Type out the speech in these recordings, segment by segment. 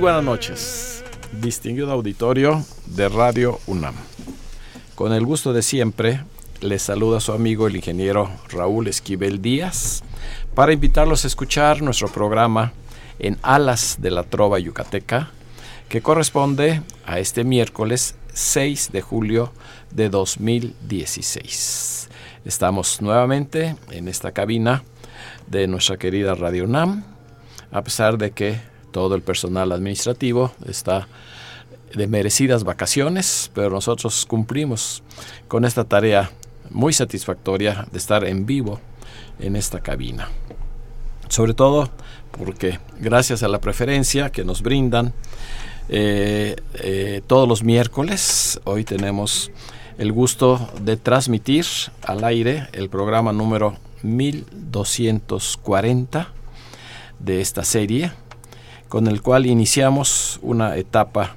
Buenas noches, distinguido auditorio de Radio UNAM. Con el gusto de siempre, les saluda su amigo el ingeniero Raúl Esquivel Díaz para invitarlos a escuchar nuestro programa en Alas de la Trova Yucateca, que corresponde a este miércoles 6 de julio de 2016. Estamos nuevamente en esta cabina de nuestra querida Radio UNAM, a pesar de que todo el personal administrativo está de merecidas vacaciones, pero nosotros cumplimos con esta tarea muy satisfactoria de estar en vivo en esta cabina. Sobre todo porque gracias a la preferencia que nos brindan eh, eh, todos los miércoles, hoy tenemos el gusto de transmitir al aire el programa número 1240 de esta serie, con el cual iniciamos una etapa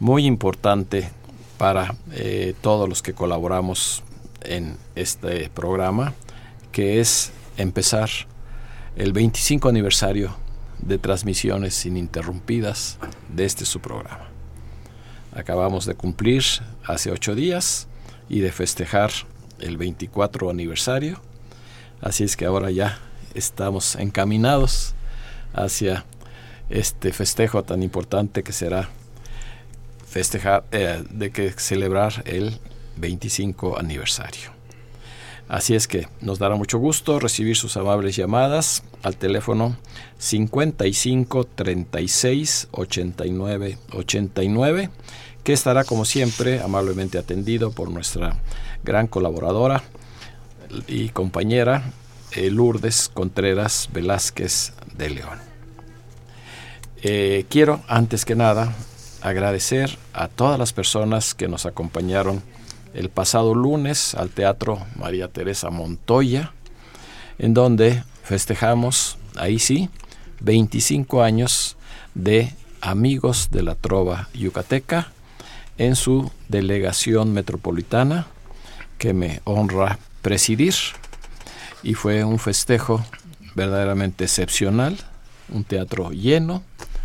muy importante para eh, todos los que colaboramos en este programa, que es empezar el 25 aniversario de transmisiones ininterrumpidas de este su programa. Acabamos de cumplir hace ocho días y de festejar el 24 aniversario, así es que ahora ya estamos encaminados hacia este festejo tan importante que será festejar, eh, de que celebrar el 25 aniversario. Así es que nos dará mucho gusto recibir sus amables llamadas al teléfono 55 36 89 89, que estará como siempre amablemente atendido por nuestra gran colaboradora y compañera eh, Lourdes Contreras Velázquez de León. Eh, quiero, antes que nada, agradecer a todas las personas que nos acompañaron el pasado lunes al Teatro María Teresa Montoya, en donde festejamos, ahí sí, 25 años de Amigos de la Trova Yucateca en su delegación metropolitana que me honra presidir. Y fue un festejo verdaderamente excepcional, un teatro lleno,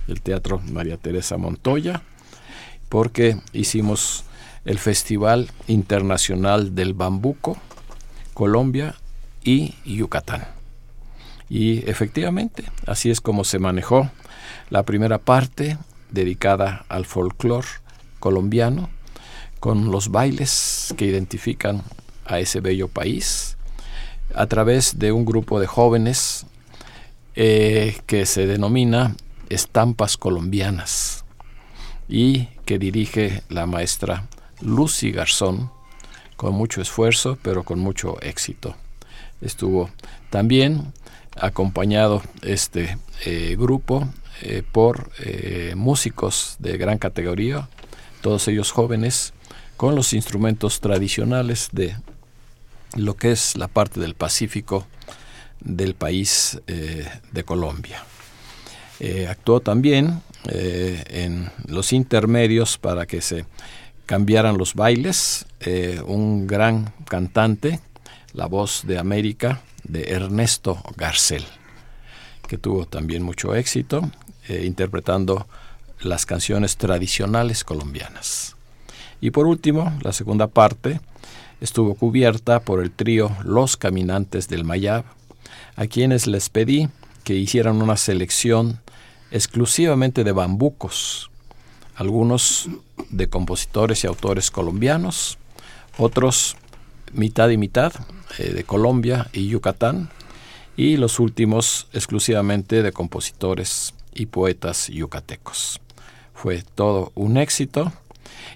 el Teatro María Teresa Montoya, porque hicimos el Festival Internacional del Bambuco, Colombia y Yucatán. Y efectivamente, así es como se manejó la primera parte dedicada al folclore colombiano, con los bailes que identifican a ese bello país, a través de un grupo de jóvenes eh, que se denomina Estampas Colombianas y que dirige la maestra Lucy Garzón con mucho esfuerzo pero con mucho éxito. Estuvo también acompañado este eh, grupo eh, por eh, músicos de gran categoría, todos ellos jóvenes, con los instrumentos tradicionales de lo que es la parte del Pacífico del país de Colombia. Actuó también en los intermedios para que se cambiaran los bailes, un gran cantante, la voz de América, de Ernesto Garcel, que tuvo también mucho éxito eh, interpretando las canciones tradicionales colombianas. Y por último, la segunda parte estuvo cubierta por el trío Los Caminantes del Mayab, a quienes les pedí que hicieran una selección exclusivamente de bambucos, algunos de compositores y autores colombianos, otros mitad y mitad, eh, de Colombia y Yucatán, y los últimos exclusivamente de compositores y poetas yucatecos. Fue todo un éxito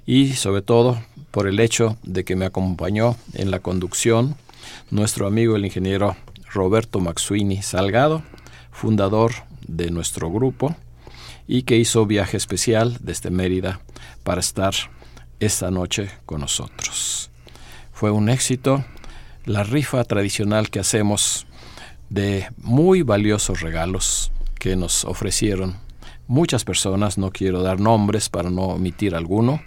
y sobre todo por el hecho de que me acompañó en la conducción nuestro amigo el ingeniero Roberto Maxuini Salgado, fundador de nuestro grupo y que hizo viaje especial desde Mérida para estar esta noche con nosotros. Fue un éxito la rifa tradicional que hacemos de muy valiosos regalos que nos ofrecieron muchas personas, no quiero dar nombres para no omitir alguno,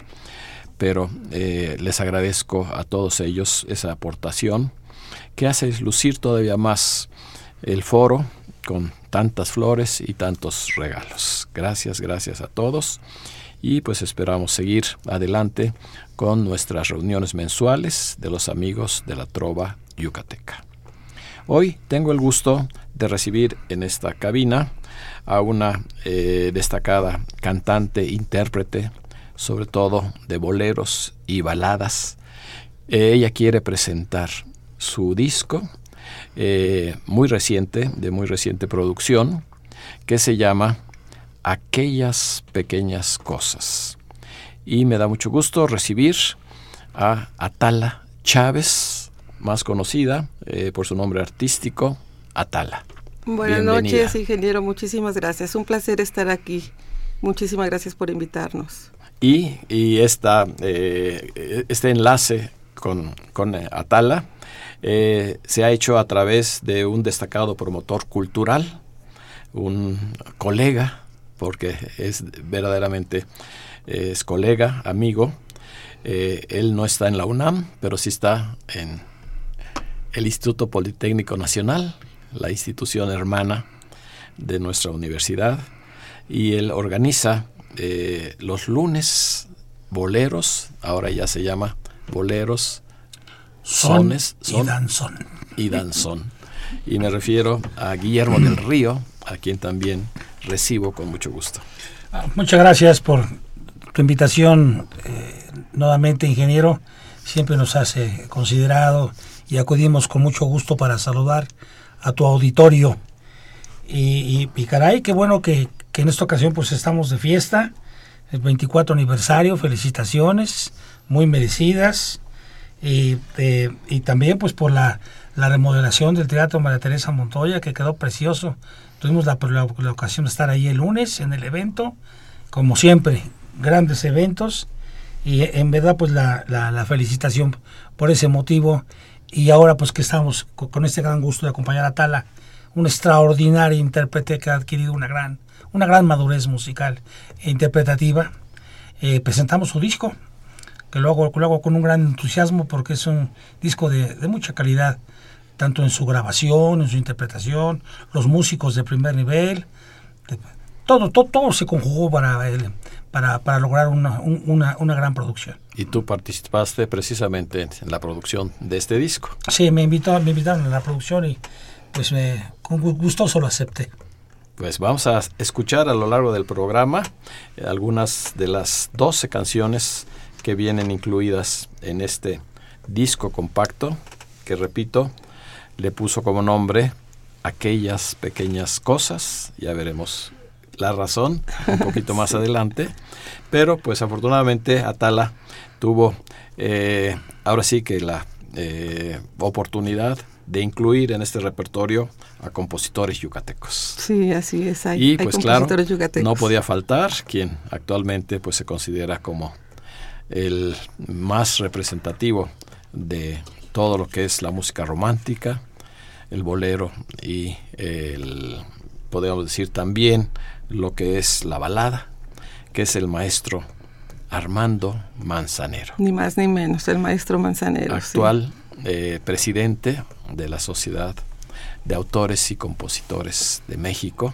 pero eh, les agradezco a todos ellos esa aportación que hace lucir todavía más el foro con tantas flores y tantos regalos. Gracias, gracias a todos y pues esperamos seguir adelante con nuestras reuniones mensuales de los amigos de la Trova Yucateca. Hoy tengo el gusto de recibir en esta cabina a una eh, destacada cantante, intérprete, sobre todo de boleros y baladas. ella quiere presentar su disco eh, muy reciente, de muy reciente producción, que se llama Aquellas pequeñas cosas. Y me da mucho gusto recibir a Atala Chávez, más conocida eh, por su nombre artístico, Atala. Buenas noches, ingeniero. Muchísimas gracias. Un placer estar aquí. Muchísimas gracias por invitarnos. Y, y esta, eh, este enlace con, con Atala eh, se ha hecho a través de un destacado promotor cultural, un colega, porque es verdaderamente es colega, amigo. Eh, él no está en la UNAM, pero sí está en el Instituto Politécnico Nacional, la institución hermana de nuestra universidad, y él organiza eh, los lunes boleros, ahora ya se llama boleros sones, son y danzón. Y danzón. Y me refiero a Guillermo del Río, a quien también recibo con mucho gusto. Ah, muchas gracias por tu invitación, eh, nuevamente ingeniero. Siempre nos hace considerado y acudimos con mucho gusto para saludar a tu auditorio. Y, y, caray, qué bueno que, que, en esta ocasión pues estamos de fiesta, el 24 aniversario, felicitaciones, muy merecidas y, eh, y también pues por la, la, remodelación del Teatro María Teresa Montoya que quedó precioso. Tuvimos la, la, ocasión de estar ahí el lunes en el evento, como siempre, grandes eventos y en verdad pues la, la, felicitación por ese motivo y ahora pues que estamos con este gran gusto de acompañar a Tala, un extraordinario intérprete que ha adquirido una gran, una gran madurez musical e interpretativa. Eh, presentamos su disco, que lo hago, lo hago con un gran entusiasmo porque es un disco de, de mucha calidad, tanto en su grabación, en su interpretación, los músicos de primer nivel, todo, todo, todo se conjugó para, el, para, para lograr una, una, una, gran producción. Y tú participaste precisamente en la producción de este disco. Sí, me, invitó, me invitaron a la producción y pues me, con gustoso lo acepté. Pues vamos a escuchar a lo largo del programa eh, algunas de las 12 canciones que vienen incluidas en este disco compacto, que repito, le puso como nombre aquellas pequeñas cosas, ya veremos la razón un poquito más adelante, pero pues afortunadamente Atala tuvo eh, ahora sí que la eh, oportunidad de incluir en este repertorio a compositores yucatecos. Sí, así es. Hay, y pues claro, no podía faltar quien actualmente pues se considera como el más representativo de todo lo que es la música romántica, el bolero y el, podemos decir también lo que es la balada, que es el maestro Armando Manzanero. Ni más ni menos, el maestro Manzanero. Actual eh, presidente de la Sociedad de Autores y Compositores de México,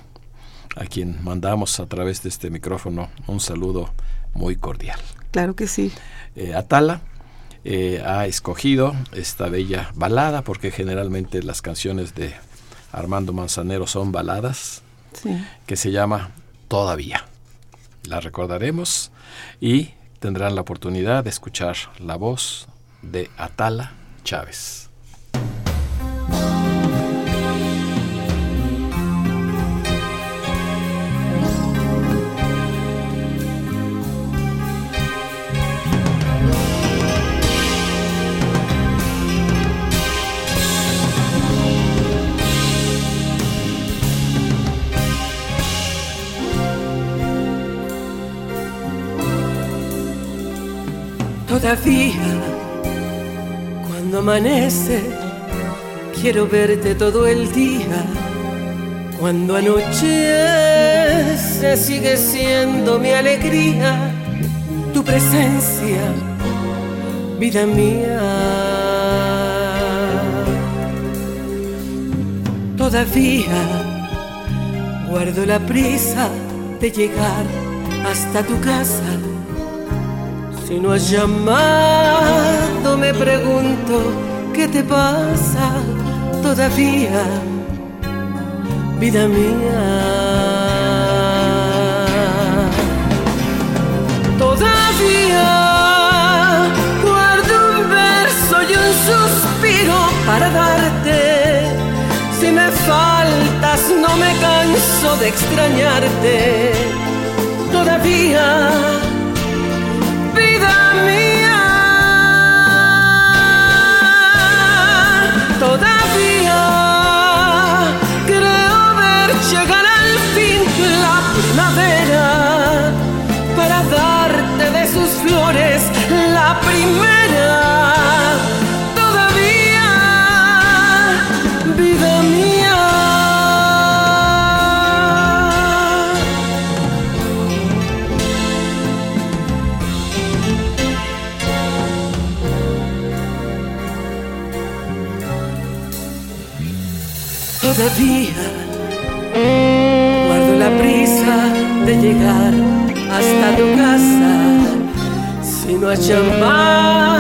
a quien mandamos a través de este micrófono un saludo muy cordial. Claro que sí. Eh, Atala eh, ha escogido esta bella balada porque generalmente las canciones de Armando Manzanero son baladas que se llama Todavía. La recordaremos y tendrán la oportunidad de escuchar la voz de Atala Chávez. Todavía, cuando amanece, quiero verte todo el día. Cuando anochece, sigue siendo mi alegría, tu presencia, vida mía. Todavía guardo la prisa de llegar hasta tu casa si no has llamado, me pregunto qué te pasa todavía, vida mía. Todavía guardo un verso y un suspiro para darte. Si me faltas, no me canso de extrañarte. Todavía Si no has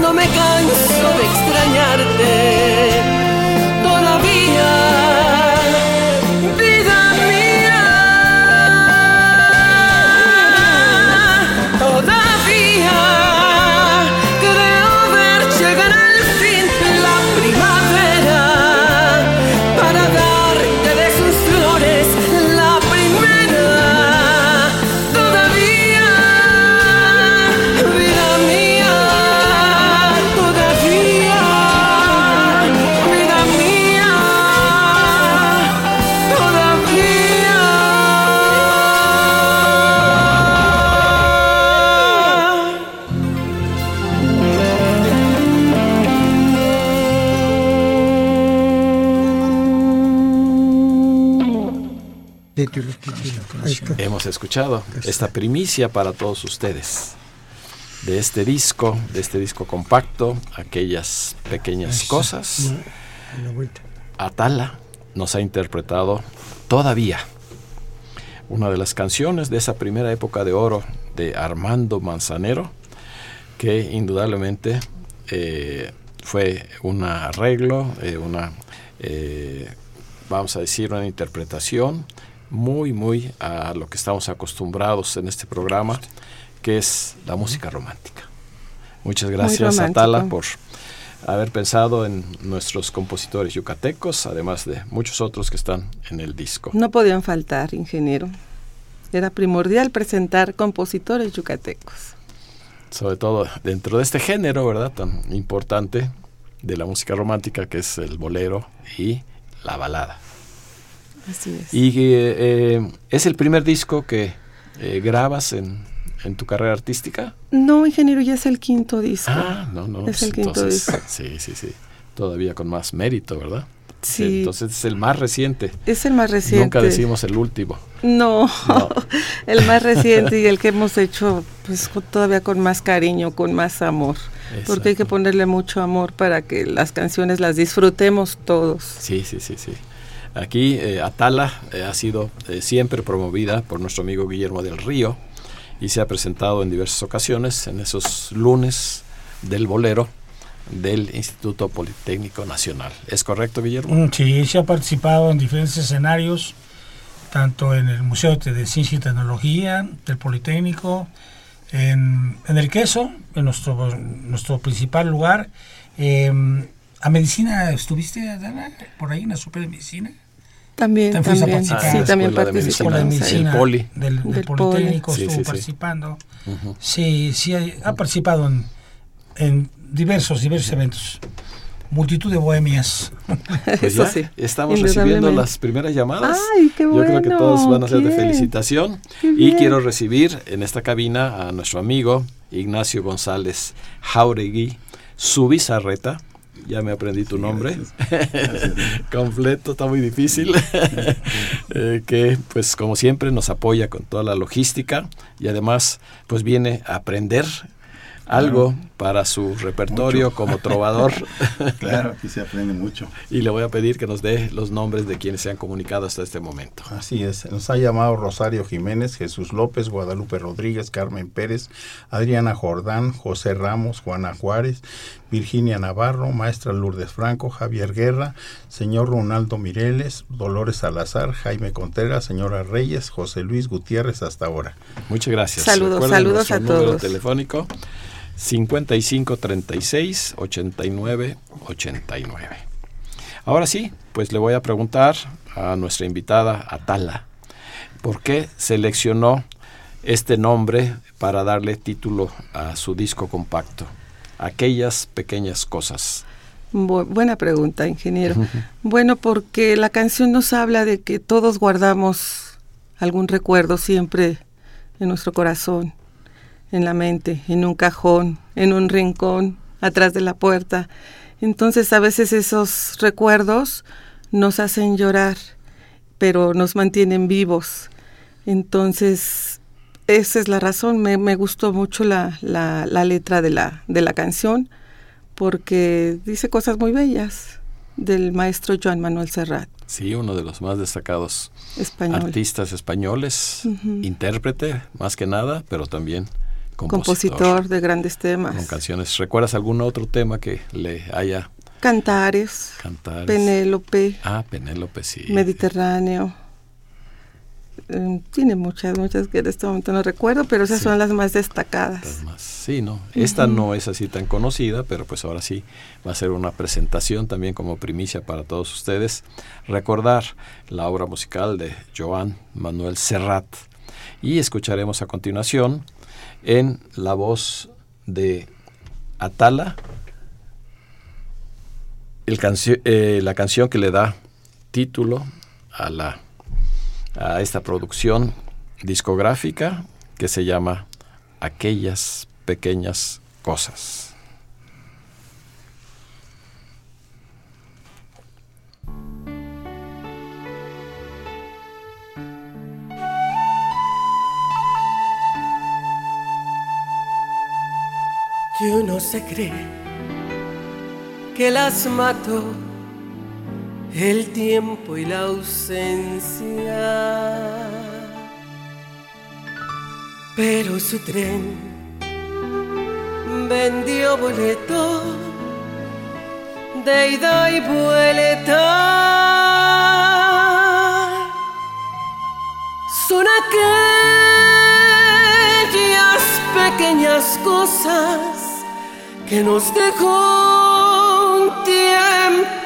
no me canso de extrañarte. Escuchado esta primicia para todos ustedes de este disco, de este disco compacto, aquellas pequeñas cosas. Atala nos ha interpretado todavía una de las canciones de esa primera época de oro de Armando Manzanero, que indudablemente eh, fue un arreglo, eh, una, eh, vamos a decir, una interpretación muy, muy a lo que estamos acostumbrados en este programa, que es la música romántica. Muchas gracias. Atala, por haber pensado en nuestros compositores yucatecos, además de muchos otros que están en el disco. No podían faltar, ingeniero. Era primordial presentar compositores yucatecos. Sobre todo dentro de este género, ¿verdad? Tan importante de la música romántica que es el bolero y la balada. Así es. Y eh, es el primer disco que eh, grabas en, en tu carrera artística? No, ingeniero, ya es el quinto disco. Ah, no, no. Es pues el quinto entonces, disco. Sí, sí, sí. Todavía con más mérito, ¿verdad? Sí. Entonces es el más reciente. Es el más reciente. Nunca decimos el último. No, No. el más reciente y el que hemos hecho pues todavía con más cariño, con más amor. Porque hay que ponerle mucho amor para que las canciones las disfrutemos todos. Sí, sí, sí, sí. Aquí eh, Atala eh, ha sido eh, siempre promovida por nuestro amigo Guillermo del Río y se ha presentado en diversas ocasiones en esos lunes del bolero del Instituto Politécnico Nacional. ¿Es correcto, Guillermo? Mm, Sí, se ha participado en diferentes escenarios, tanto en el Museo de Ciencia y Tecnología del Politécnico, en, el Queso, en nuestro, nuestro principal lugar. Eh, ¿A medicina estuviste, Adana? Por ahí en la Super Medicina? También, También fuiste a también, sí, también Escuela de Medicina. Medicina El Poli. del, del Del Politécnico Poli. Sí, estuvo sí, sí. participando. Ujú. Sí, sí, ha participado en, en diversos, diversos eventos. Multitud de bohemias. Pues Eso ya sí. estamos recibiendo las primeras llamadas. Ay, qué Yo creo que bueno, todos van a ser de felicitación. Y quiero recibir en esta cabina a nuestro amigo Ignacio González Jauregui, su bizarreta. Ya me aprendí tu nombre. Completo, está muy difícil. Eh, que pues como siempre nos apoya con toda la logística y además pues viene a aprender algo para su repertorio como trovador. Claro, aquí se aprende mucho. y le voy a pedir que nos dé los nombres de quienes se han comunicado hasta este momento. Así es, nos ha llamado Rosario Jiménez, Jesús López, Guadalupe Rodríguez, Carmen Pérez, Adriana Jordán, José Ramos, Juana Juárez, Virginia Navarro, Maestra Lourdes Franco, Javier Guerra, señor Ronaldo Mireles, Dolores Salazar, Jaime Contreras, señora Reyes, José Luis Gutiérrez hasta ahora. Muchas gracias. Saludos, Recuerden saludos a número todos. telefónico 55 36 89 89. Ahora sí, pues le voy a preguntar a nuestra invitada Atala, ¿por qué seleccionó este nombre para darle título a su disco compacto? Aquellas pequeñas cosas. Bu- buena pregunta, ingeniero. Bueno, porque la canción nos habla de que todos guardamos algún recuerdo siempre en nuestro corazón, en la mente, en un cajón, en un rincón, atrás de la puerta. Entonces a veces esos recuerdos nos hacen llorar, pero nos mantienen vivos. Entonces, esa es la razón. Me, me gustó mucho la, la- la letra de la, de la canción porque dice cosas muy bellas del maestro Joan Manuel Serrat, Sí, uno de los más destacados español. artistas españoles, intérprete más que nada, pero también compositor, compositor de grandes con temas. canciones. ¿Recuerdas algún otro tema que le haya Cantares, cantado? Penélope, Ah, Penélope, sí. Mediterráneo. Eh, tiene muchas, muchas que en este momento no recuerdo, pero esas Sí. son las más Las destacadas. más. Sí, no. Esta no es así tan conocida, pero pues ahora sí va a ser una presentación también como primicia para todos ustedes. Recordar la obra musical de Joan Manuel Serrat. Y escucharemos a continuación en la voz de Atala el cancio- eh, la canción que le da título a, la, a esta producción discográfica que se llama Aquellas pequeñas cosas. Yo no se cree que las mató el tiempo y la ausencia. Pero su tren vendió boleto de ida y vuelta. Son aquellas pequeñas cosas que nos dejó tiempo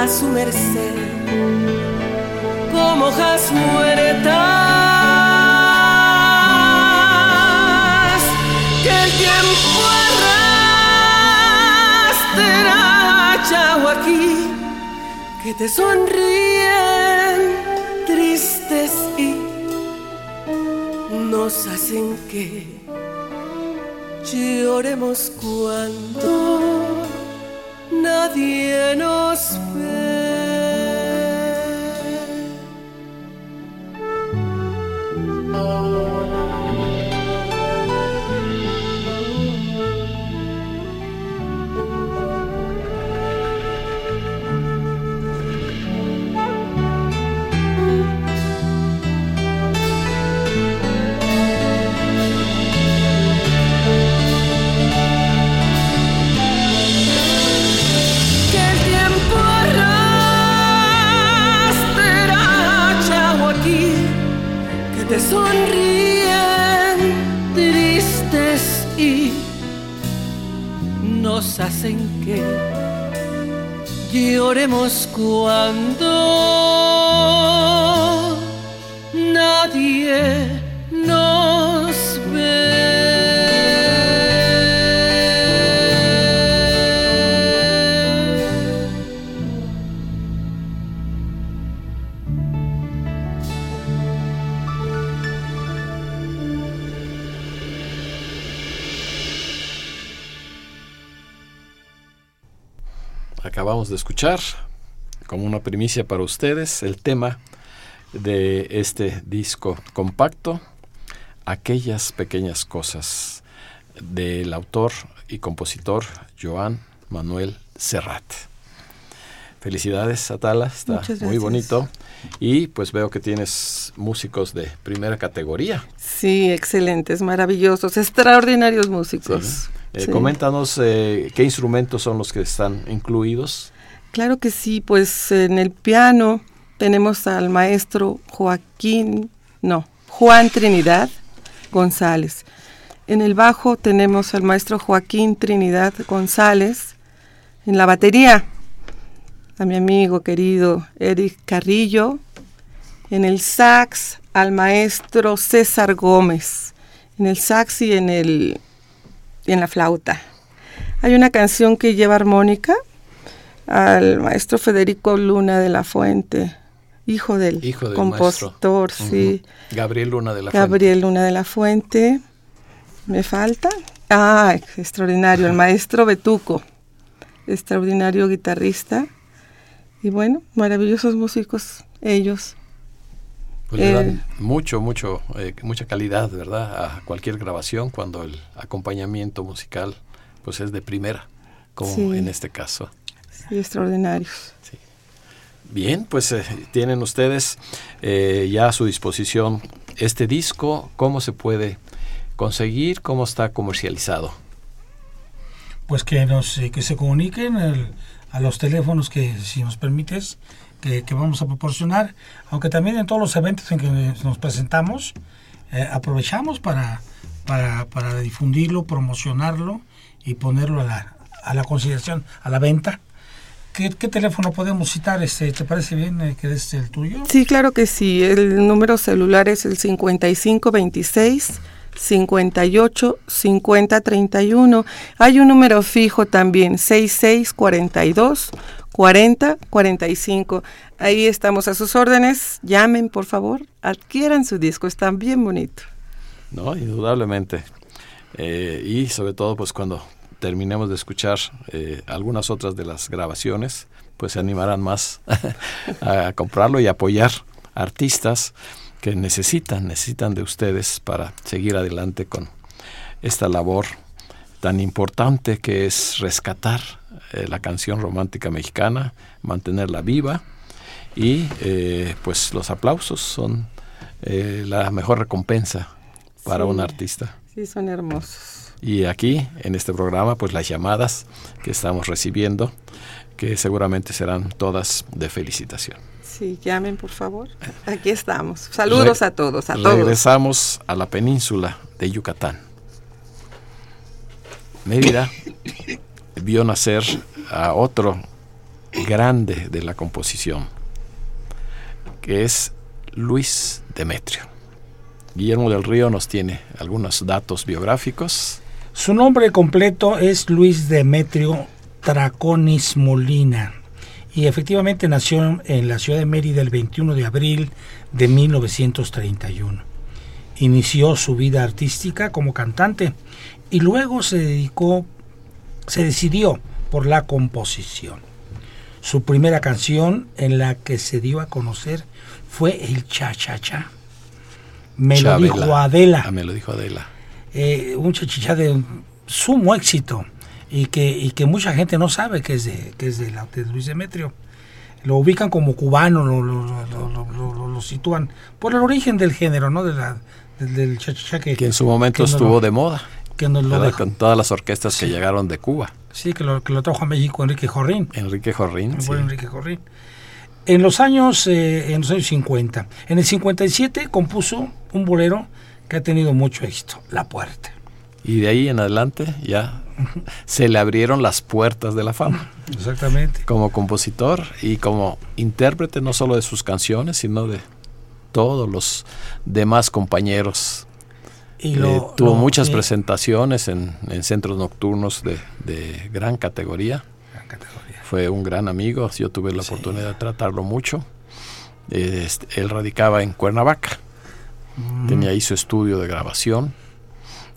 a su merced. Como hojas muertas que el tiempo arrastra chao aquí que te sonríen tristes y nos hacen que lloremos cuando nadie nos ve. Escuchar, como una primicia para ustedes, el tema de este disco compacto, Aquellas pequeñas cosas, del autor y compositor Joan Manuel Serrat. Felicidades, Atala, está muy bonito. Y pues veo que tienes músicos de primera categoría. Sí, excelentes, maravillosos, extraordinarios músicos. Eh, coméntanos eh, qué instrumentos son los que están incluidos. Claro que sí, pues en el piano tenemos al maestro Joaquín, no, Juan Trinidad González. En el bajo tenemos al maestro Joaquín Trinidad González. En la batería a mi amigo querido Eric Carrillo. En el sax al maestro César Gómez. En el sax y en el y en la flauta. Hay una canción que lleva armónica al maestro Federico Luna de la Fuente, hijo del, compositor, sí. Gabriel Luna de la Fuente. Gabriel Luna de la Fuente. ¿Me falta? Ah, extraordinario, el maestro Betuco, extraordinario guitarrista. Y bueno, maravillosos músicos ellos. Pues le dan eh, mucho, mucho, eh, mucha calidad, ¿verdad? A cualquier grabación cuando el acompañamiento musical pues es de primera, como en este caso. Extraordinarios. Bien, pues eh, tienen ustedes ya a su disposición este disco. ¿Cómo se puede conseguir? ¿Cómo está comercializado? Pues que, nos, que se comuniquen a los teléfonos que, si nos permites, que, vamos a proporcionar, aunque también en todos los eventos en que nos presentamos, eh, aprovechamos para, para, difundirlo, promocionarlo y ponerlo a la, a la consideración, a la venta. ¿Qué, teléfono podemos citar? Este, ¿Te parece bien eh, que es el tuyo? Sí, claro que sí. El número celular es el 5526 58 50 31. Hay un número fijo también, 6642 40 45. Ahí estamos a sus órdenes. Llamen, por favor. Adquieran su disco. Está bien bonito. No, indudablemente. Eh, y sobre todo, pues cuando terminemos de escuchar eh, algunas otras de las grabaciones, pues se animarán más a comprarlo y apoyar artistas que necesitan, necesitan de ustedes para seguir adelante con esta labor tan importante que es rescatar eh, la canción romántica mexicana, mantenerla viva y eh, pues los aplausos son eh, la mejor recompensa para un artista. Sí, son hermosos. Y aquí, en este programa, pues las llamadas que estamos recibiendo, que seguramente serán todas de felicitación. Sí, llamen por favor. Aquí estamos. Saludos Re- a todos, a todos. Regresamos a la península de Yucatán. Mérida vio nacer a otro grande de la composición, que es Luis Demetrio. Guillermo del Río nos tiene algunos datos biográficos. Su nombre completo es Luis Demetrio Traconis Molina y efectivamente nació en la ciudad de Mérida el 21 de abril de 1931. Inició su vida artística como cantante y luego se dedicó, se decidió por la composición. Su primera canción en la que se dio a conocer fue el Cha Cha Cha. Me lo dijo Adela Ah, me lo dijo Adela. Eh, un chachichá de sumo éxito y que, y que mucha gente no sabe que es de, que es de, la- de Luis Demetrio. Lo ubican como cubano, lo, lo, lo- sitúan por el origen del género, ¿no? De la, del, del chachichá que, Que en su momento estuvo de moda, que nos lo dejó. con todas las orquestas que llegaron de Cuba. Sí, que lo, que lo trajo a México Enrique Jorrín. Enrique Jorrín. Sí. Enrique Jorrín. En los años eh, en los años 50, en el 57 compuso un bolero que ha tenido mucho éxito, La Puerta. Y de ahí en adelante ya se le abrieron las puertas de la fama. Exactamente. Como compositor y como intérprete no solo de sus canciones, sino de todos los demás compañeros. Y Eh, tuvo lo- muchas presentaciones en, en centros nocturnos de, de gran categoría. gran categoría. Fue un gran amigo, yo tuve la oportunidad de tratarlo mucho. Este, él radicaba en Cuernavaca, tenía ahí su estudio de grabación,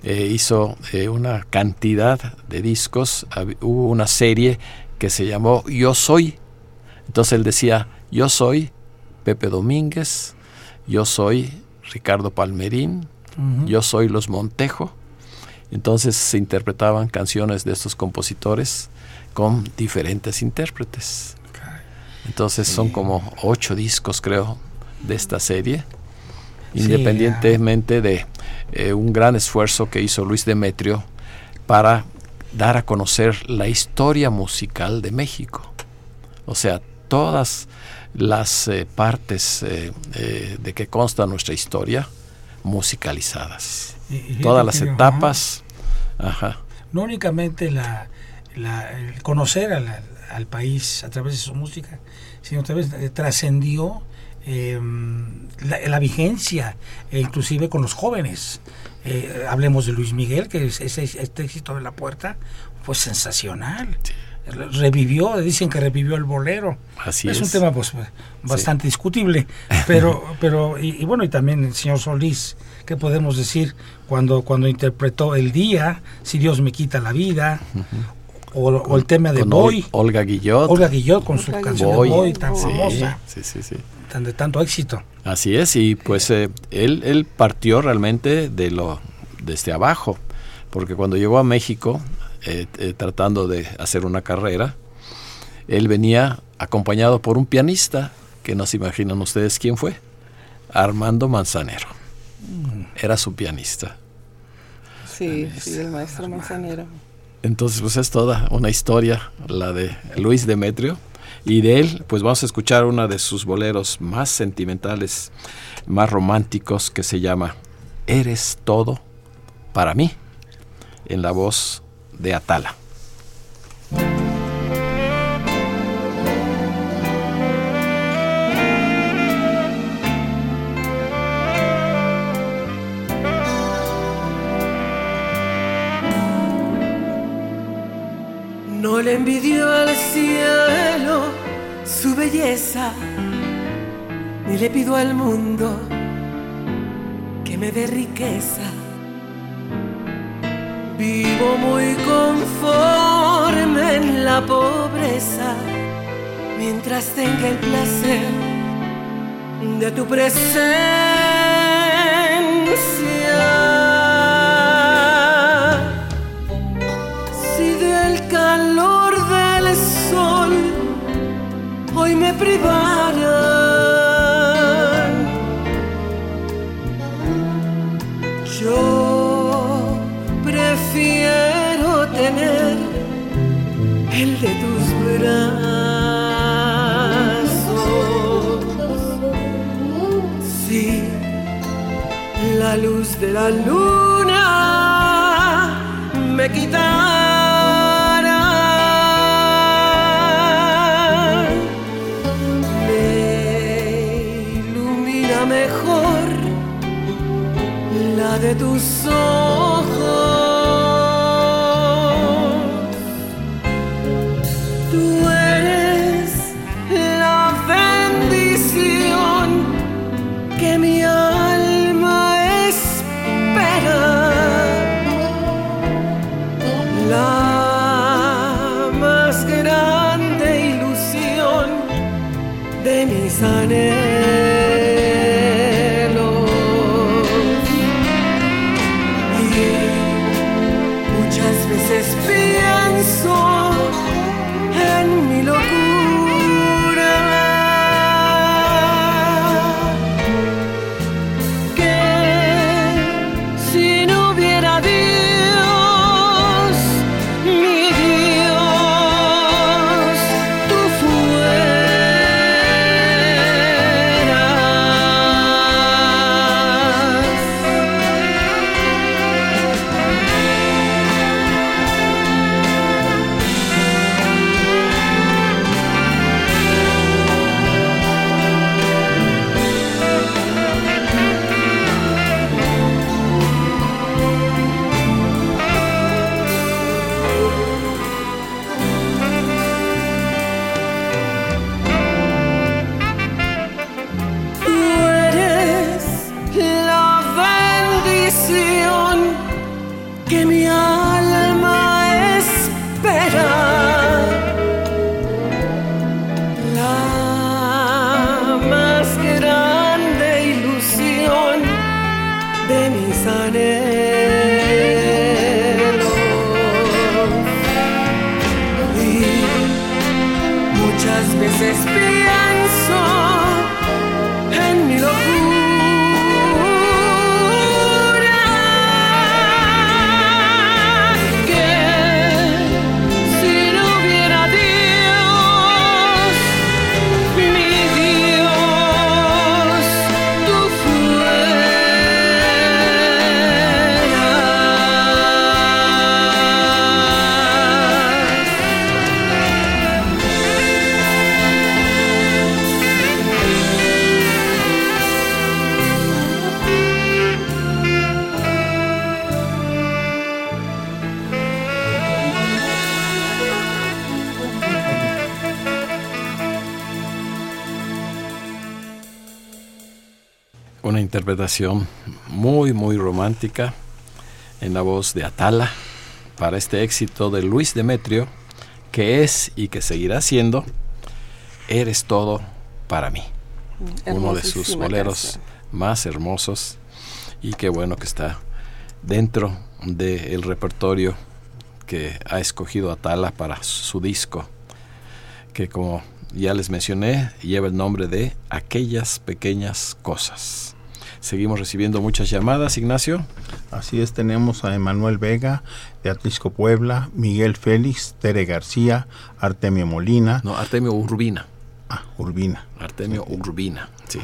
eh, hizo eh, una cantidad de discos, hubo una serie que se llamó Yo Soy, entonces él decía, yo soy Pepe Domínguez, yo soy Ricardo Palmerín, yo soy Los Montejo. Entonces se interpretaban canciones de estos compositores con diferentes intérpretes. Entonces son como ocho discos, creo, de esta serie. Independientemente de eh, un gran esfuerzo que hizo Luis Demetrio para dar a conocer la historia musical de México. O sea, todas las eh, partes eh, de que consta nuestra historia musicalizadas. Todas las etapas. Ajá. no únicamente la, la- el conocer al, al país a través de su música, sino eh, trascendió eh, la, la vigencia, e inclusive con los jóvenes. Eh, hablemos de Luis Miguel, que es- ese- este éxito de la puerta fue sensacional. Revivió, dicen que revivió el bolero. Así es, es. un tema pues bastante discutible, pero pero y, y bueno y también el señor Solís, ¿qué podemos decir cuando cuando interpretó el día, si Dios me quita la vida, o, o el tema de Boy, Ol- Olga Guillot. Olga Guillot con su Olga canción Boy. de Boy tan Sí, famosa, sí, sí, sí. Tan de tanto éxito. Así es, y pues eh, él, él partió realmente de lo desde abajo, porque cuando llegó a México, eh, eh, tratando de hacer una carrera, él venía acompañado por un pianista, que no se imaginan ustedes quién fue, Armando Manzanero. Era su pianista. Sí, sí, el maestro Manzanero. Entonces, pues es toda una historia, la de Luis Demetrio. Y de él, pues vamos a escuchar una de sus boleros más sentimentales, más románticos, que se llama Eres todo para mí, en la voz de Atala. No le envidio al cielo su belleza, ni le pido al mundo que me dé riqueza. Vivo muy conforme en la pobreza, mientras tenga el placer de tu presencia. hoy me privaran. Yo prefiero tener el de tus brazos. Sí, la luz de la luna. La interpretación muy, muy romántica en la voz de Atala para este éxito de Luis Demetrio, que es y que seguirá siendo Eres todo para mí. Uno de sus boleros canción. más hermosos y qué bueno que está dentro del repertorio que ha escogido Atala para su disco, que como ya les mencioné, lleva el nombre de Aquellas Pequeñas Cosas. Seguimos recibiendo muchas llamadas, Ignacio. Así es, tenemos a Emanuel Vega de Atlisco Puebla, Miguel Félix, Tere García, Artemio Molina, No, Artemio Urbina. ah, Urbina, Artemio Urbina, sí.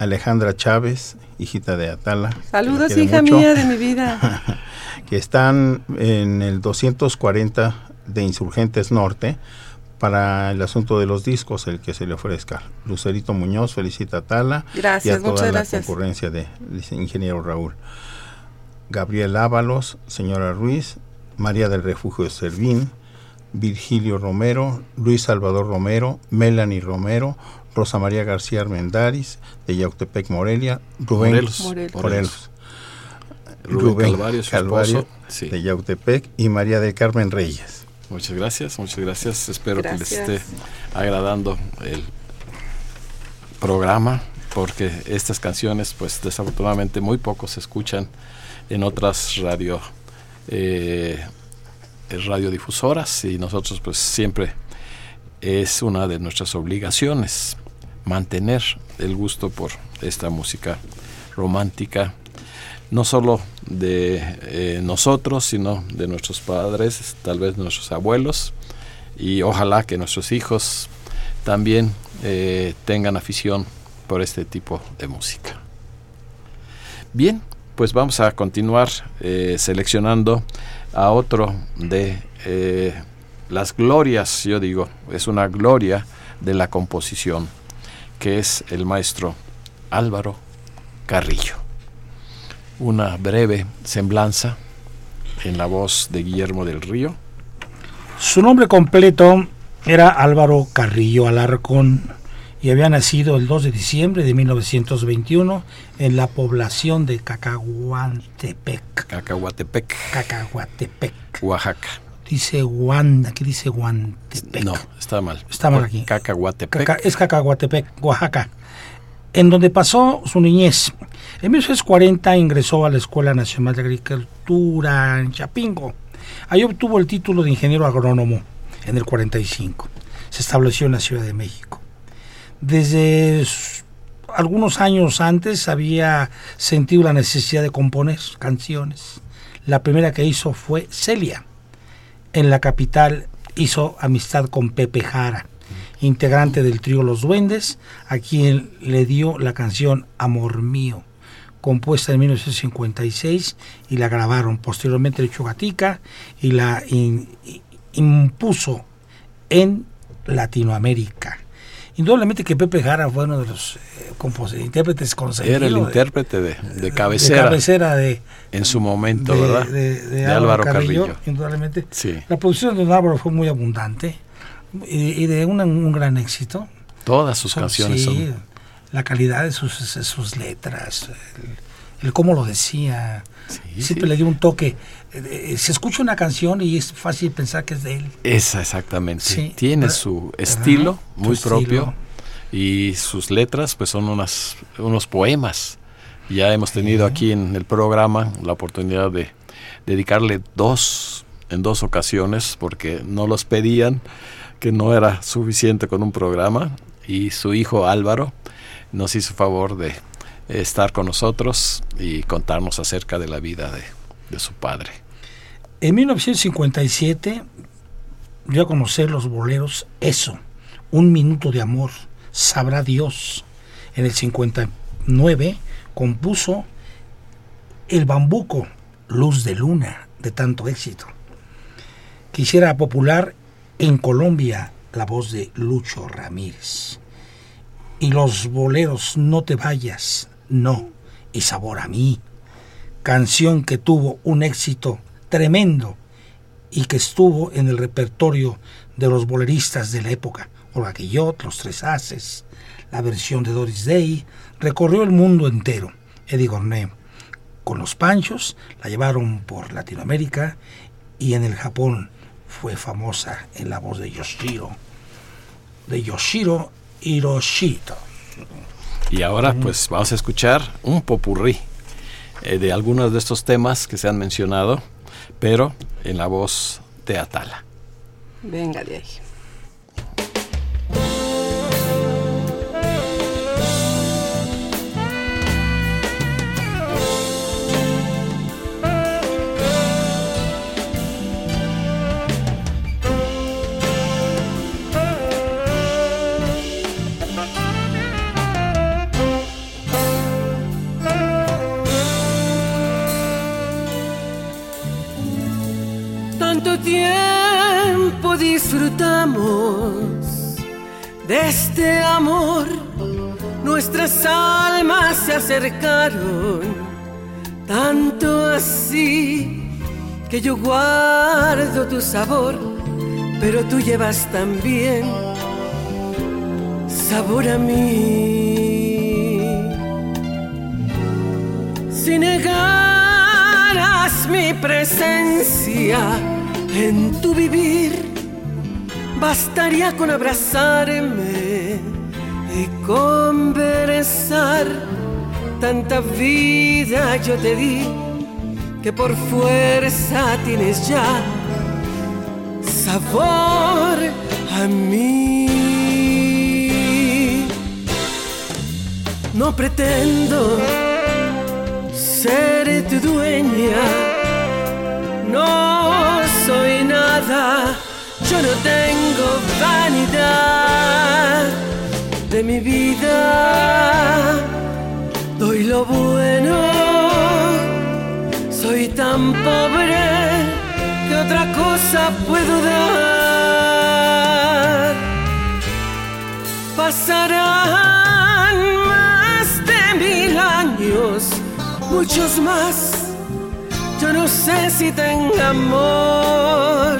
Alejandra Chávez, hijita de Atala. Saludos, hija mucho, mía de mi vida. que están en el 240 de Insurgentes Norte para el asunto de los discos, el que se le ofrezca. Lucerito Muñoz felicita a Atala y Gracias, a toda la gracias. concurrencia de ingeniero Raúl. Gabriel Ábalos, señora Ruiz, María del Refugio de Servín, Virgilio Romero, Luis Salvador Romero, Melanie Romero, Rosa María García Armendáriz, de Yautepec, Morelia, Rubén Morelos. Morelos. Morelos, Rubén Calvario, su Calvario, esposo. Sí. de Yautepec y María del Carmen Reyes. Muchas gracias, muchas gracias. Espero que les esté agradando el programa, porque estas canciones, pues desafortunadamente muy poco se escuchan en otras radio eh, radiodifusoras y nosotros pues siempre es una de nuestras obligaciones mantener el gusto por esta música romántica no solo de eh, nosotros, sino de nuestros padres, tal vez nuestros abuelos, y ojalá que nuestros hijos también eh, tengan afición por este tipo de música. Bien, pues vamos a continuar eh, seleccionando a otro de las glorias, yo digo, es una gloria de la composición, que es el maestro Álvaro Carrillo. Una breve semblanza en la voz de Guillermo del Río. Su nombre completo era Álvaro Carrillo Alarcón y había nacido el 2 de diciembre de 1921 en la población de Cacahuatepec. Cacahuatepec. Cacahuatepec. Oaxaca. Dice Wanda, aquí dice Guantepec. No, está mal. Está mal aquí. Cacahuatepec. Caca- es Cacahuatepec, Oaxaca, en donde pasó su niñez. En 1940 ingresó a la Escuela Nacional de Agricultura en Chapingo. Ahí obtuvo el título de ingeniero agrónomo en el 45. Se estableció en la Ciudad de México. Desde algunos años antes había sentido la necesidad de componer canciones. La primera que hizo fue Celia. En la capital hizo amistad con Pepe Jara, integrante del trío Los Duendes, a quien le dio la canción Amor Mío, compuesta en 1956 y la grabaron posteriormente de Chugatica y la in- impuso en Latinoamérica. Indudablemente que Pepe Jara fue uno de los eh, intérpretes consentidos. Era el intérprete de, de de cabecera cabecera de, en su momento, de, ¿verdad? de- Álvaro Carrillo, indudablemente. Sí. La producción de Don Álvaro fue muy abundante y, y de una- un gran éxito. Todas sus Son- canciones sí, son. La calidad de sus, sus letras, el, el cómo lo decía. Sí, Siempre sí. le dio un toque. Eh, eh, se escucha una canción y es fácil pensar que es de él. Esa exactamente. Sí, Tiene su estilo Ajá, muy propio estilo. y sus letras pues son unas, unos poemas. Ya hemos tenido aquí en el programa la oportunidad de dedicarle dos en dos ocasiones porque no los pedían, que no era suficiente con un programa y su hijo Álvaro nos hizo favor de estar con nosotros y contarnos acerca de la vida de, su padre. En 1957 dio a conocer los boleros Eso, Un Minuto de Amor, Sabrá Dios. En el 59 compuso El Bambuco, Luz de Luna, de tanto éxito. Quisiera popular en Colombia la voz de Lucho Ramírez. Y los boleros No te vayas, no, y Sabor a mí canción que tuvo un éxito tremendo y que estuvo en el repertorio de los boleristas de la época. Olga Guillot, Los Tres Haces, la versión de Doris Day, recorrió el mundo entero. Eddie Gorné con los Panchos la llevaron por Latinoamérica y en el Japón fue famosa en la voz de Yoshiro, de Yoshiro Hiroshito. Y ahora pues vamos a escuchar un popurrí eh, de algunos de estos temas que se han mencionado, pero en la voz de Atala. Venga de ahí. Acercaron, tanto así que yo guardo tu sabor, pero tú llevas también sabor a mí. Si negaras mi presencia en tu vivir, bastaría con abrazarme y conversar. Tanta vida yo te di que por fuerza tienes ya sabor a mí. No pretendo ser tu dueña. No soy nada, yo no tengo vanidad de mi vida. Doy lo bueno tan pobre que otra cosa puedo dar. Pasarán más de mil años, muchos más. Yo no sé si tenga amor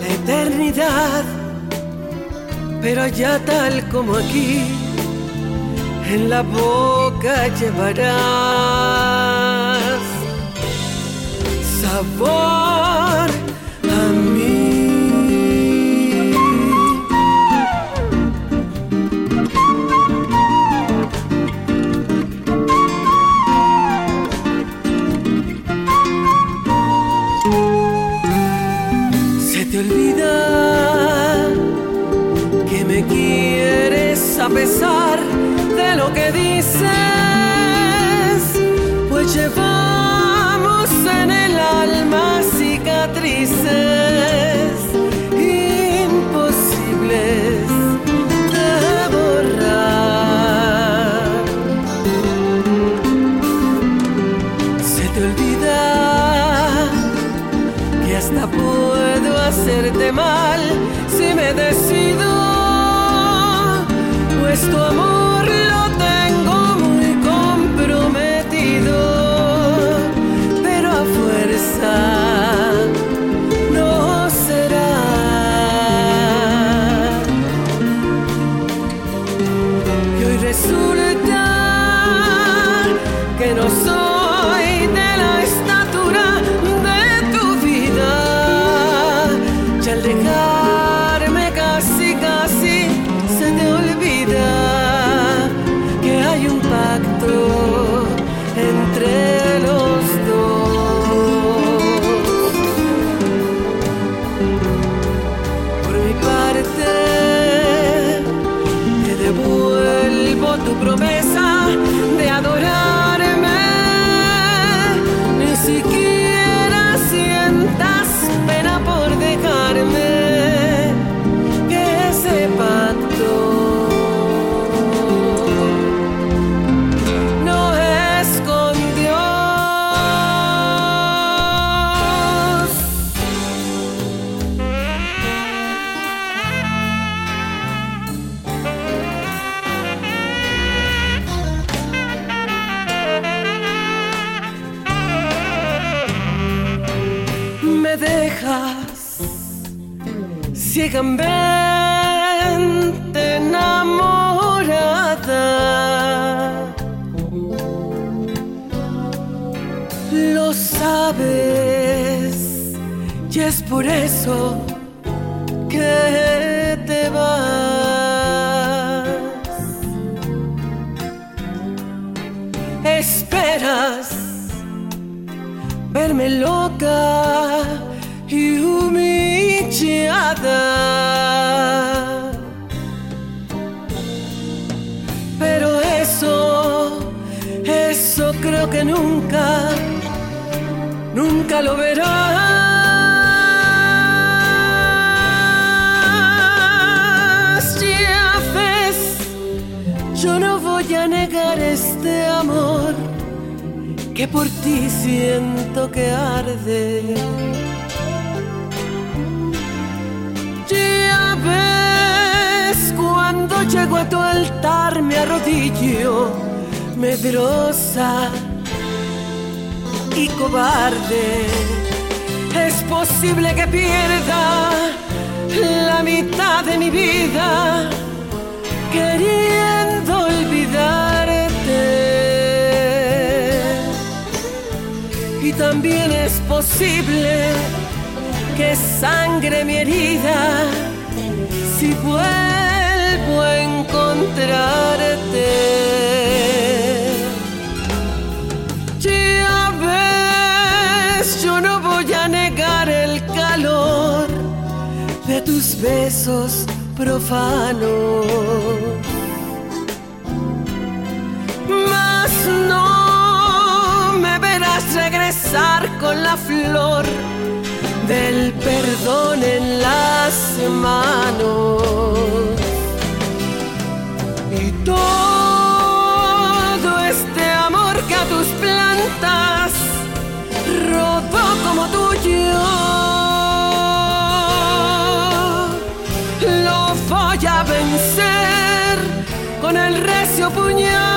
la eternidad, pero allá tal como aquí, en la boca llevarás sabor a y cobarde. Es posible que pierda la mitad de mi vida queriendo olvidarte. Y también es posible que sangre mi herida si vuelvo a encontrarte. Besos profanos. Mas no me verás regresar con la flor del perdón en las manos. Y todo este amor que a tus plantas rodó se opunham.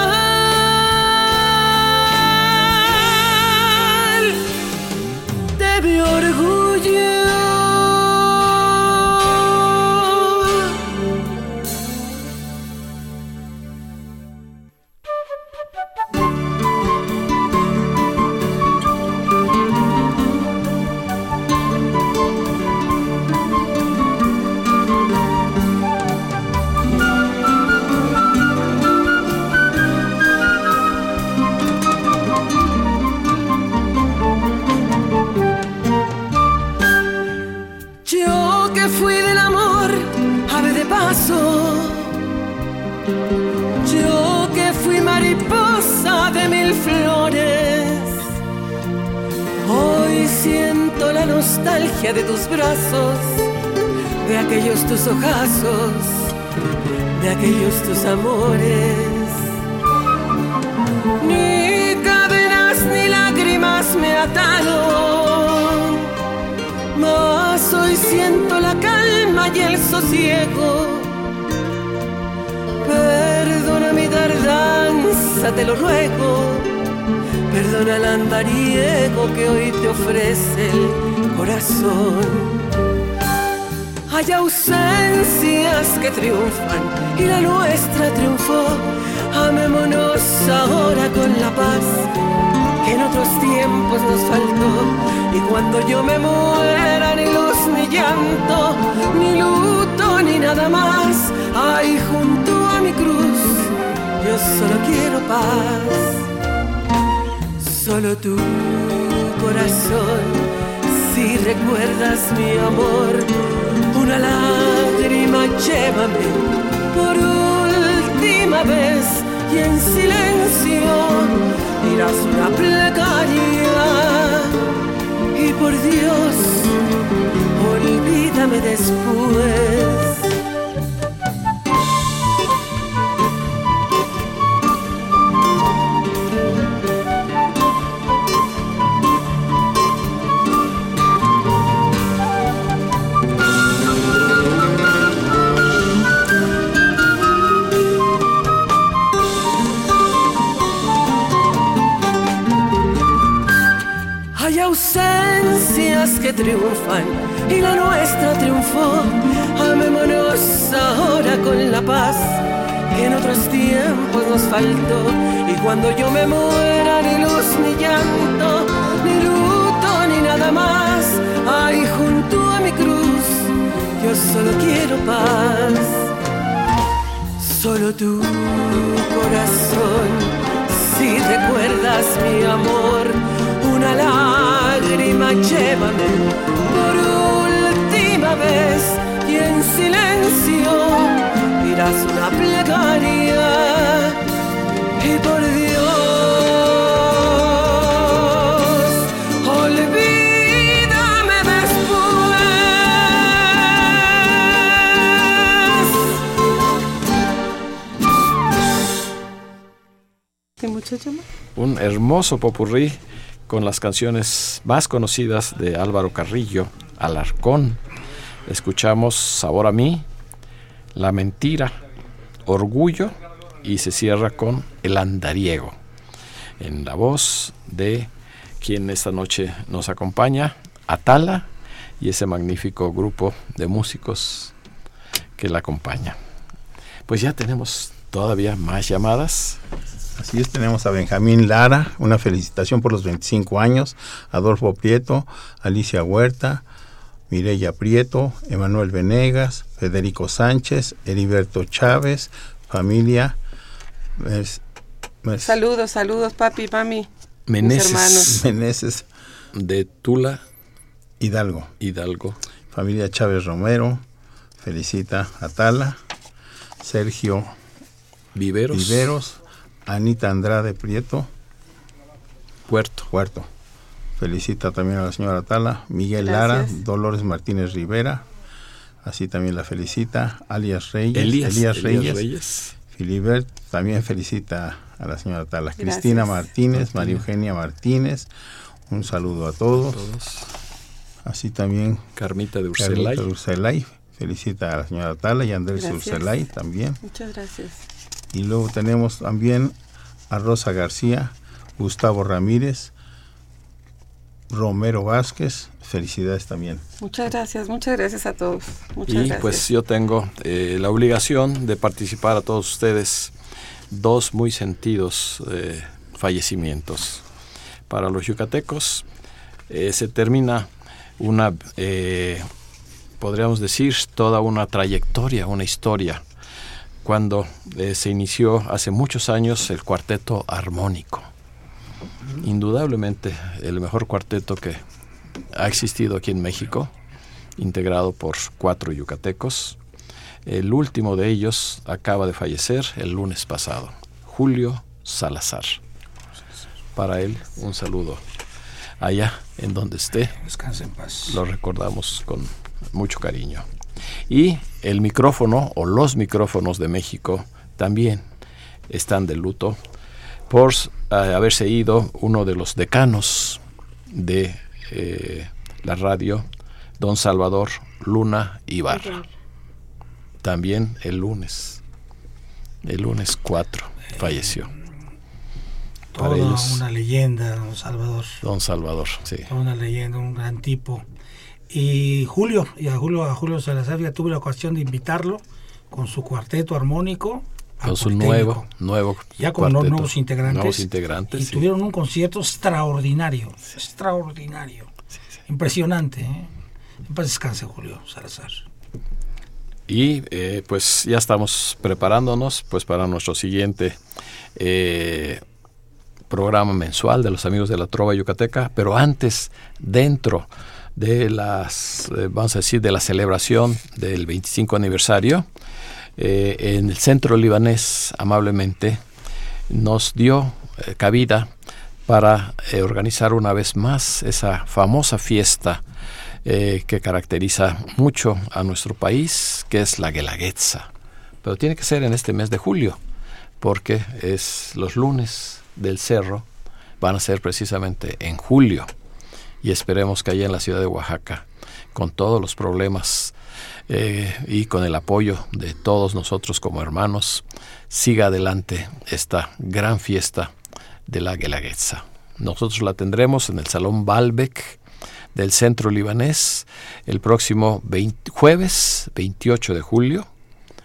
La nostalgia de tus brazos, de aquellos tus ojazos, de aquellos tus amores. Ni cadenas ni lágrimas me ataron mas hoy siento la calma y el sosiego. Perdona mi tardanza, te lo ruego. Perdona el andariego que hoy te ofrece el corazón. Hay ausencias que triunfan y la nuestra triunfó. Amémonos ahora con la paz que en otros tiempos nos faltó. Y cuando yo me muera, ni luz, ni llanto, ni luto, ni nada más, ahí junto a mi cruz, yo solo quiero paz. Solo tu corazón, si recuerdas mi amor, una lágrima llévame por última vez y en silencio dirás una plegaria y por Dios olvídame después. Que triunfan y la nuestra triunfó. Amémonos ahora con la paz que en otros tiempos nos faltó. Y cuando yo me muera, ni luz, ni llanto, ni luto, ni nada más. Ahí junto a mi cruz, yo solo quiero paz. Solo tu corazón, si recuerdas mi amor una lágrima llévame por última vez y en silencio dirás una plegaria y por Dios olvídame después ¿Qué muchacho? Un hermoso popurrí con las canciones más conocidas de Álvaro Carrillo, Alarcón. Escuchamos Sabor a mí, La Mentira, Orgullo y se cierra con El Andariego. En la voz de quien esta noche nos acompaña, Atala y ese magnífico grupo de músicos que la acompaña. Pues ya tenemos todavía más llamadas. Así es, tenemos a Benjamín Lara, una felicitación por los 25 años, Adolfo Prieto, Alicia Huerta, Mireya Prieto, Emanuel Venegas, Federico Sánchez, Heriberto Chávez, familia. Mes- Mes- Saludos, saludos, papi y mami. Meneses. Hermanos. Meneses de Tula Hidalgo, Hidalgo. familia Chávez Romero, felicita a Tala, Sergio Viveros. Viveros, Anita Andrade Prieto, Puerto. Puerto. Felicita también a la señora Tala, Miguel Lara. Dolores Martínez Rivera, así también la felicita, alias Reyes, Elías, Elías, Elías Reyes, Reyes. Filibert también felicita a la señora Tala, Gracias. Cristina Martínez, María Martínez. Eugenia Martínez, un saludo a todos, Todos. así también Carmita de Urselay. Urselay, felicita a la señora Tala y Andrés Gracias. Urselay también. Muchas gracias. Y luego tenemos también a Rosa García, Gustavo Ramírez, Romero Vázquez. Felicidades también. Muchas gracias, muchas gracias a todos. Muchas y gracias. pues yo tengo eh, la obligación de participar a todos ustedes dos muy sentidos eh, fallecimientos. Para los yucatecos eh, se termina una, eh, podríamos decir, toda una trayectoria, una historia, cuando eh, se inició hace muchos años el cuarteto armónico. Indudablemente el mejor cuarteto que ha existido aquí en México, integrado por cuatro yucatecos. El último de ellos acaba de fallecer el lunes pasado, Julio Salazar. Para él, un saludo allá en donde esté. Descansa en paz. Lo recordamos con mucho cariño. Y el micrófono o los micrófonos de México también están de luto por eh, haberse ido uno de los decanos de eh, la radio, don Salvador Luna Ibarra. También el lunes, el lunes 4, falleció. Para Toda ellos, una leyenda, don Salvador. don Salvador, sí. Toda una leyenda, un gran tipo. Y Julio, y a Julio, a Julio Salazar ya tuve la ocasión de invitarlo con su cuarteto armónico. Con su nuevo, nuevo ya con los cuarteto. nuevos integrantes. Nuevos integrantes, Y sí. tuvieron un concierto extraordinario. Extraordinario. Impresionante. ¿eh? En paz descanse, Julio Salazar. Y eh, pues ya estamos preparándonos pues para nuestro siguiente eh, programa mensual de los amigos de la Trova Yucateca, pero antes, dentro de las, eh, vamos a decir, de la celebración del 25 aniversario, eh, en el centro libanés amablemente nos dio eh, cabida para organizar una vez más esa famosa fiesta que caracteriza mucho a nuestro país, que es la Guelaguetza. Pero tiene que ser en este mes de julio, porque es los lunes del cerro van a ser precisamente en julio. Y esperemos que allá en la ciudad de Oaxaca, con todos los problemas eh, y con el apoyo de todos nosotros como hermanos, siga adelante esta gran fiesta de la Guelaguetza. Nosotros la tendremos en el Salón Balbec del Centro Libanés el próximo 20 jueves 28 de julio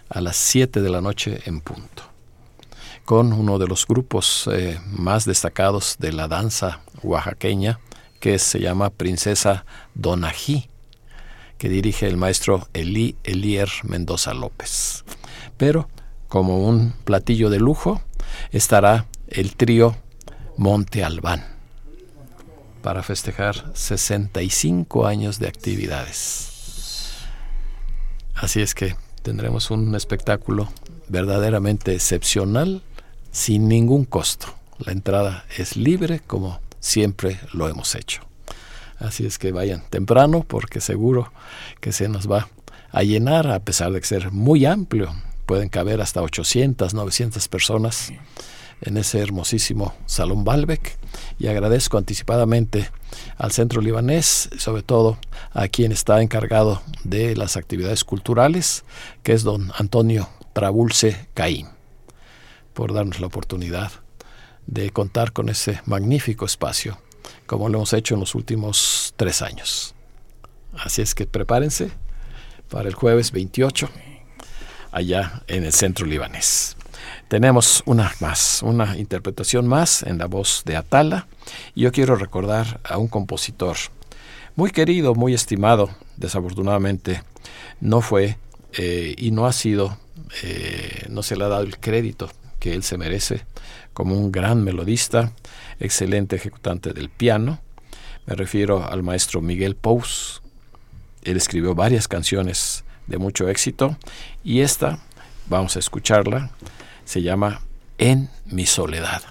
a las 7 de la noche en punto, con uno de los grupos eh, más destacados de la danza oaxaqueña, que se llama Princesa Donají, que dirige el maestro Elí Elier Mendoza López. Pero como un platillo de lujo estará el trío Monte Albán para festejar 65 años de actividades. Así es que tendremos un espectáculo verdaderamente excepcional sin ningún costo. La entrada es libre como siempre lo hemos hecho. Así es que vayan temprano porque seguro que se nos va a llenar a pesar de ser muy amplio. Pueden caber hasta 800, 900 personas en ese hermosísimo Salón Balbec y agradezco anticipadamente al Centro Libanés, sobre todo a quien está encargado de las actividades culturales, que es don Antonio Trabulce Caín, por darnos la oportunidad de contar con ese magnífico espacio, como lo hemos hecho en los últimos tres años. Así es que prepárense para el jueves 28, allá en el Centro Libanés. Tenemos una más, una interpretación más en la voz de Atala. Yo quiero recordar a un compositor muy querido, muy estimado, desafortunadamente no fue eh, y no ha sido, eh, no se le ha dado el crédito que él se merece como un gran melodista, excelente ejecutante del piano. Me refiero al maestro Miguel Pous. Él escribió varias canciones de mucho éxito y esta, vamos a escucharla, se llama En mi soledad.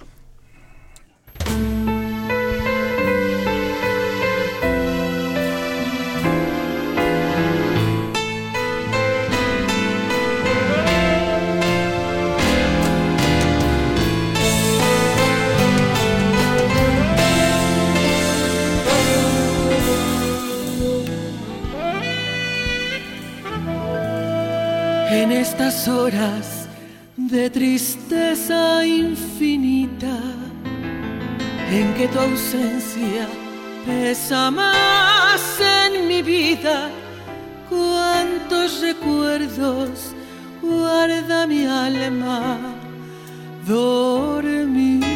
En estas horas de tristeza infinita en que tu ausencia pesa más en mi vida. Cuántos recuerdos guarda mi alma dormida.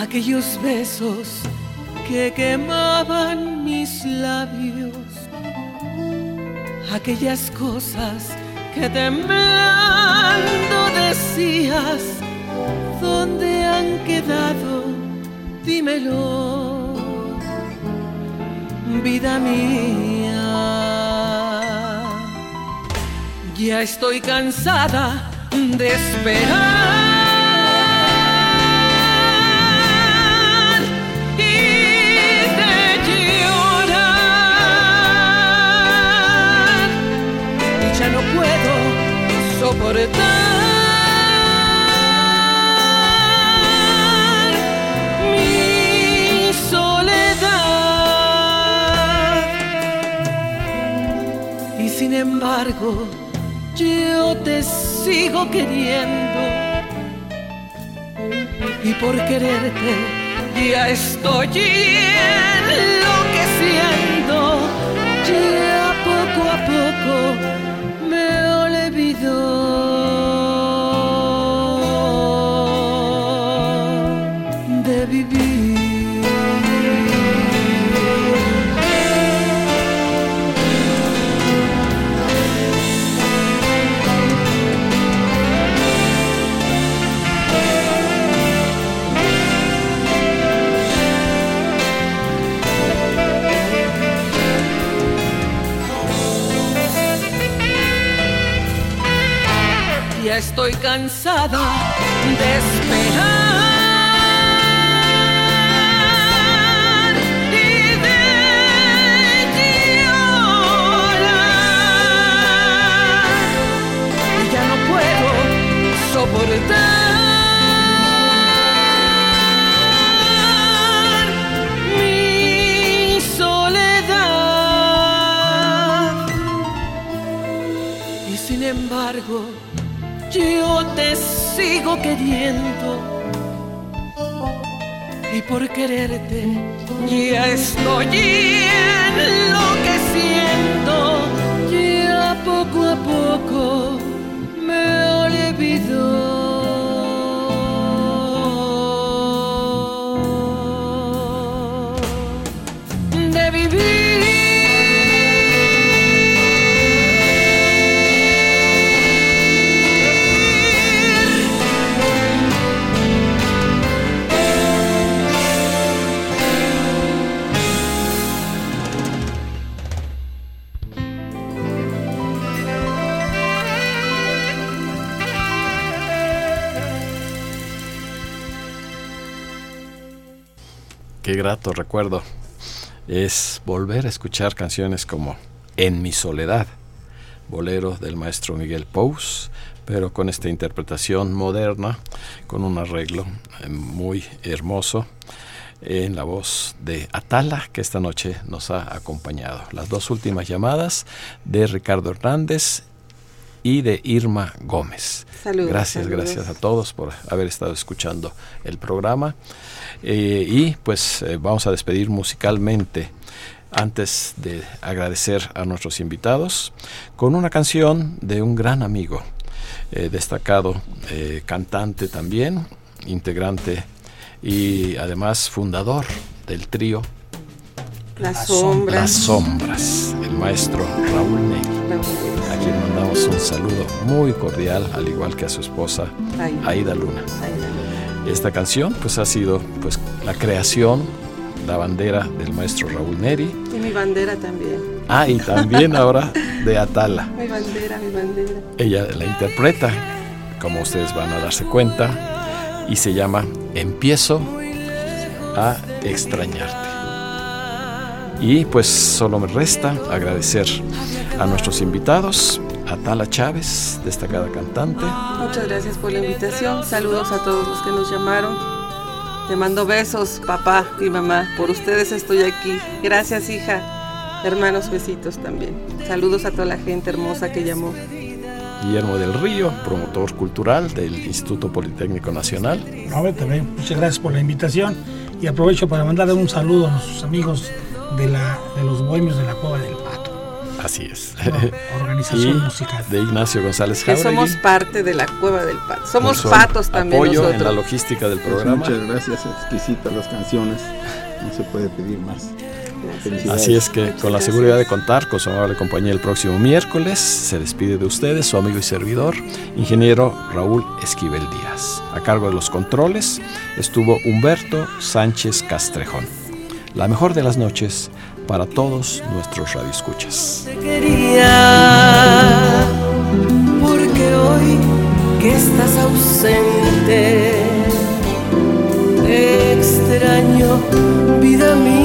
Aquellos besos que quemaban mis labios, aquellas cosas que temblando decías, ¿dónde han quedado? Dímelo, vida mía. Ya estoy cansada de esperar soportar mi soledad. Y sin embargo, yo te sigo queriendo y por quererte ya estoy enloqueciendo ya poco a poco olvido estoy cansada de esperar y de llorar. Ya no puedo soportar mi soledad. Y sin embargo, sigo queriendo. Y por quererte ya estoy enloqueciendo. Ya poco a poco me olvido grato recuerdo es volver a escuchar canciones como En mi soledad, bolero del maestro Miguel Pous, pero con esta interpretación moderna, con un arreglo eh, muy hermoso en la voz de Atala, que esta noche nos ha acompañado. Las dos últimas llamadas de Ricardo Hernández y de Irma Gómez. Saludos, gracias, saludos. gracias a todos por haber estado escuchando el programa. Eh, y pues eh, vamos a despedir musicalmente antes de agradecer a nuestros invitados con una canción de un gran amigo, eh, destacado cantante también, integrante y además fundador del trío Las sombras. Las Sombras, el maestro Raúl Ney, a quien mandamos un saludo muy cordial, al igual que a su esposa Aida. Luna. Esta canción pues ha sido pues la creación, la bandera del maestro Raúl Neri. Y mi bandera también. Ah, y también ahora de Atala. Mi bandera, mi bandera. Ella la interpreta, como ustedes van a darse cuenta, y se llama Empiezo a extrañarte. Y pues solo me resta agradecer a nuestros invitados, a Tala Chávez, destacada cantante, Muchas gracias por la invitación. Saludos a todos los que nos llamaron. Te mando besos, papá y mamá. Por ustedes estoy aquí. Gracias, hija. Hermanos, besitos también. Saludos a toda la gente hermosa que llamó. Guillermo del Río, promotor cultural del Instituto Politécnico Nacional. No, también muchas gracias por la invitación y aprovecho para mandarle un saludo a nuestros amigos de, la, de los bohemios de la Cueva del Pato. Así es. organización Y musical. de Ignacio González Que Jauregui. somos parte de la cueva del pato. Somos patos también apoyo nosotros. en la logística del Pues programa. muchas gracias, exquisitas las canciones. No se puede pedir más. Así es que con la seguridad de contar con su amable compañía el próximo miércoles, se despide de ustedes su amigo y servidor, ingeniero Raúl Esquivel Díaz. A cargo de los controles estuvo Humberto Sánchez Castrejón. La mejor de las noches para todos nuestros radioescuchas. te quería, porque hoy que estás ausente, te extraño, vida mía.